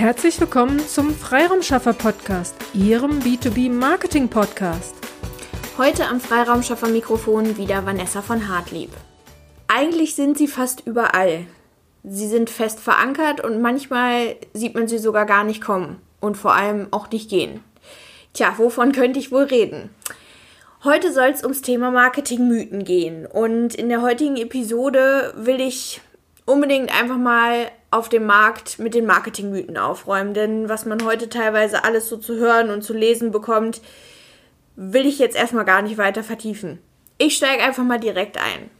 Herzlich willkommen zum Freiraumschaffer Podcast, Ihrem B2B Marketing Podcast. Heute am Freiraumschaffer Mikrofon wieder Vanessa von Hartlieb. Eigentlich sind sie fast überall. Sie sind fest verankert und manchmal sieht man sie sogar gar nicht kommen und vor allem auch nicht gehen. Tja, wovon könnte ich wohl reden? Heute soll es ums Thema Marketingmythen gehen und in der heutigen Episode will ich unbedingt einfach mal auf dem Markt mit den Marketingmythen aufräumen. Denn was man heute teilweise alles so zu hören und zu lesen bekommt, will ich jetzt erstmal gar nicht weiter vertiefen. Ich steige einfach mal direkt ein.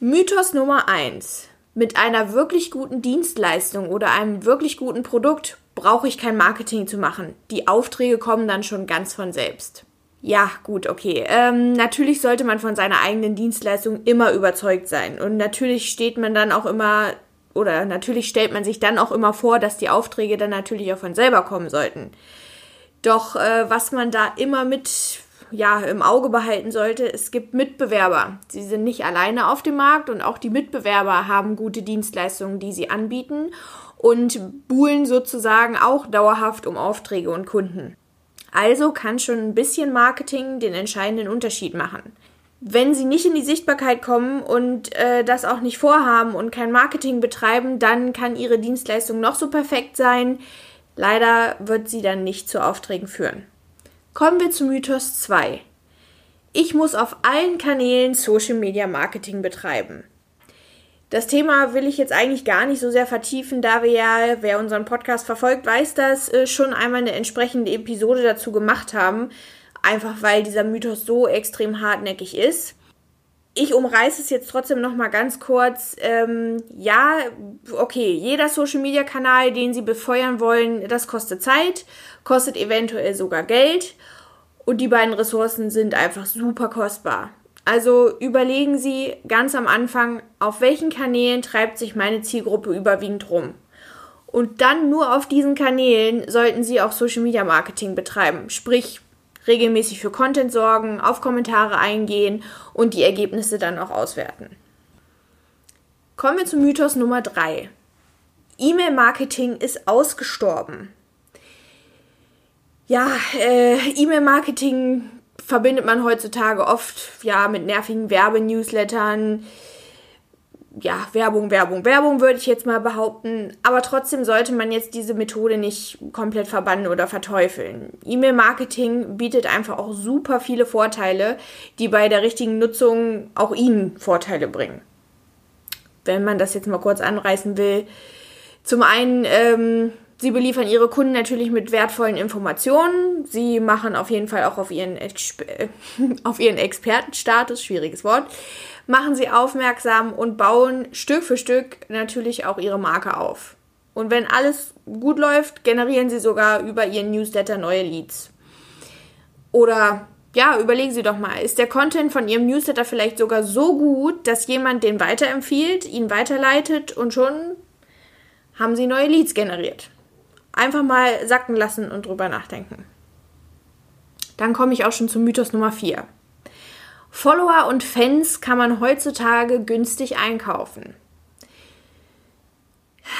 Mythos Nummer 1. Mit einer wirklich guten Dienstleistung oder einem wirklich guten Produkt brauche ich kein Marketing zu machen. Die Aufträge kommen dann schon ganz von selbst. Ja, gut, okay. Ähm, natürlich sollte man von seiner eigenen Dienstleistung immer überzeugt sein. Und natürlich steht man dann auch immer, oder natürlich stellt man sich dann auch immer vor, dass die Aufträge dann natürlich auch von selber kommen sollten. Doch äh, was man da immer mit ja, im Auge behalten sollte, es gibt Mitbewerber. Sie sind nicht alleine auf dem Markt und auch die Mitbewerber haben gute Dienstleistungen, die sie anbieten und buhlen sozusagen auch dauerhaft um Aufträge und Kunden. Also kann schon ein bisschen Marketing den entscheidenden Unterschied machen. Wenn sie nicht in die Sichtbarkeit kommen und äh, das auch nicht vorhaben und kein Marketing betreiben, dann kann ihre Dienstleistung noch so perfekt sein. Leider wird sie dann nicht zu Aufträgen führen. Kommen wir zu Mythos 2. Ich muss auf allen Kanälen Social Media Marketing betreiben. Das Thema will ich jetzt eigentlich gar nicht so sehr vertiefen, da wir ja, wer unseren Podcast verfolgt, weiß das, äh, schon einmal eine entsprechende Episode dazu gemacht haben. Einfach weil dieser Mythos so extrem hartnäckig ist. Ich umreiße es jetzt trotzdem nochmal ganz kurz. Ähm, ja, okay, jeder Social Media Kanal, den Sie befeuern wollen, das kostet Zeit, kostet eventuell sogar Geld. Und die beiden Ressourcen sind einfach super kostbar. Also überlegen Sie ganz am Anfang, auf welchen Kanälen treibt sich meine Zielgruppe überwiegend rum. Und dann nur auf diesen Kanälen sollten Sie auch Social Media Marketing betreiben, sprich regelmäßig für Content sorgen, auf Kommentare eingehen und die Ergebnisse dann auch auswerten. Kommen wir zu Mythos Nummer 3. E-Mail-Marketing ist ausgestorben. Ja, äh, E-Mail-Marketing verbindet man heutzutage oft ja mit nervigen Werbenewslettern. Ja, Werbung, Werbung, Werbung würde ich jetzt mal behaupten. Aber trotzdem sollte man jetzt diese Methode nicht komplett verbannen oder verteufeln. E-Mail-Marketing bietet einfach auch super viele Vorteile, die bei der richtigen Nutzung auch Ihnen Vorteile bringen. Wenn man das jetzt mal kurz anreißen will. Zum einen ähm, Sie beliefern ihre Kunden natürlich mit wertvollen Informationen. Sie machen auf jeden Fall auch auf ihren, Exper auf ihren Expertenstatus, schwieriges Wort, machen sie aufmerksam und bauen Stück für Stück natürlich auch ihre Marke auf. Und wenn alles gut läuft, generieren sie sogar über ihren Newsletter neue Leads. Oder ja, überlegen Sie doch mal, ist der Content von Ihrem Newsletter vielleicht sogar so gut, dass jemand den weiterempfiehlt, ihn weiterleitet und schon haben Sie neue Leads generiert einfach mal sacken lassen und drüber nachdenken. Dann komme ich auch schon zum Mythos Nummer 4. Follower und Fans kann man heutzutage günstig einkaufen.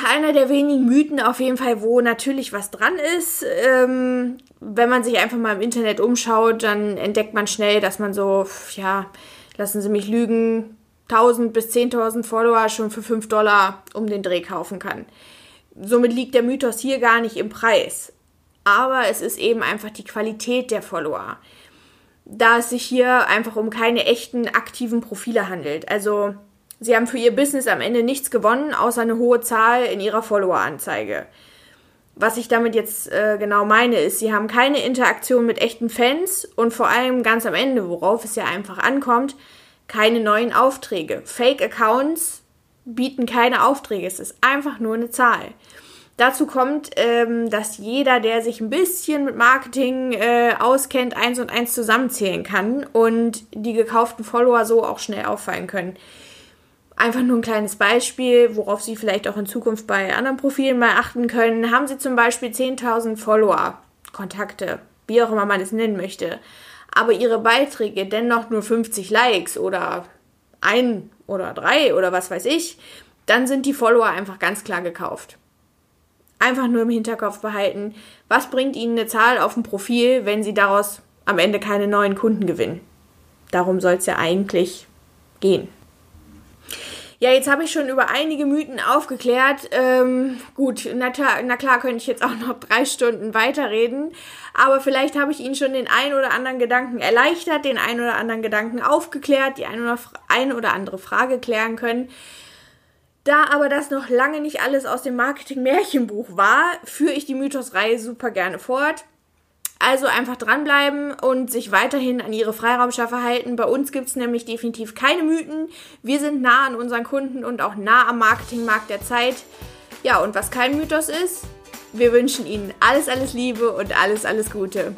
Einer der wenigen Mythen auf jeden Fall, wo natürlich was dran ist. Ähm, wenn man sich einfach mal im Internet umschaut, dann entdeckt man schnell, dass man so, ja, lassen Sie mich lügen, 1000 bis 10.000 Follower schon für 5 Dollar um den Dreh kaufen kann. Somit liegt der Mythos hier gar nicht im Preis. Aber es ist eben einfach die Qualität der Follower. Da es sich hier einfach um keine echten aktiven Profile handelt. Also sie haben für ihr Business am Ende nichts gewonnen, außer eine hohe Zahl in ihrer Follower-Anzeige. Was ich damit jetzt äh, genau meine, ist, sie haben keine Interaktion mit echten Fans und vor allem ganz am Ende, worauf es ja einfach ankommt, keine neuen Aufträge. Fake-Accounts bieten keine Aufträge, es ist einfach nur eine Zahl. Dazu kommt, ähm, dass jeder, der sich ein bisschen mit Marketing äh, auskennt, eins und eins zusammenzählen kann und die gekauften Follower so auch schnell auffallen können. Einfach nur ein kleines Beispiel, worauf Sie vielleicht auch in Zukunft bei anderen Profilen mal achten können. Haben Sie zum Beispiel 10.000 Follower, Kontakte, wie auch immer man es nennen möchte, aber Ihre Beiträge dennoch nur 50 Likes oder ein oder drei oder was weiß ich, dann sind die Follower einfach ganz klar gekauft. Einfach nur im Hinterkopf behalten, was bringt Ihnen eine Zahl auf dem Profil, wenn Sie daraus am Ende keine neuen Kunden gewinnen. Darum soll es ja eigentlich gehen. Ja, jetzt habe ich schon über einige Mythen aufgeklärt. Ähm, gut, na, na klar könnte ich jetzt auch noch drei Stunden weiterreden, aber vielleicht habe ich Ihnen schon den ein oder anderen Gedanken erleichtert, den ein oder anderen Gedanken aufgeklärt, die ein oder, ein oder andere Frage klären können. Da aber das noch lange nicht alles aus dem Marketing-Märchenbuch war, führe ich die Mythos-Reihe super gerne fort. Also einfach dranbleiben und sich weiterhin an ihre Freiraumschaffer halten. Bei uns gibt es nämlich definitiv keine Mythen. Wir sind nah an unseren Kunden und auch nah am Marketingmarkt der Zeit. Ja, und was kein Mythos ist, wir wünschen Ihnen alles, alles Liebe und alles, alles Gute.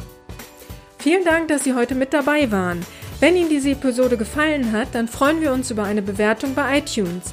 Vielen Dank, dass Sie heute mit dabei waren. Wenn Ihnen diese Episode gefallen hat, dann freuen wir uns über eine Bewertung bei iTunes.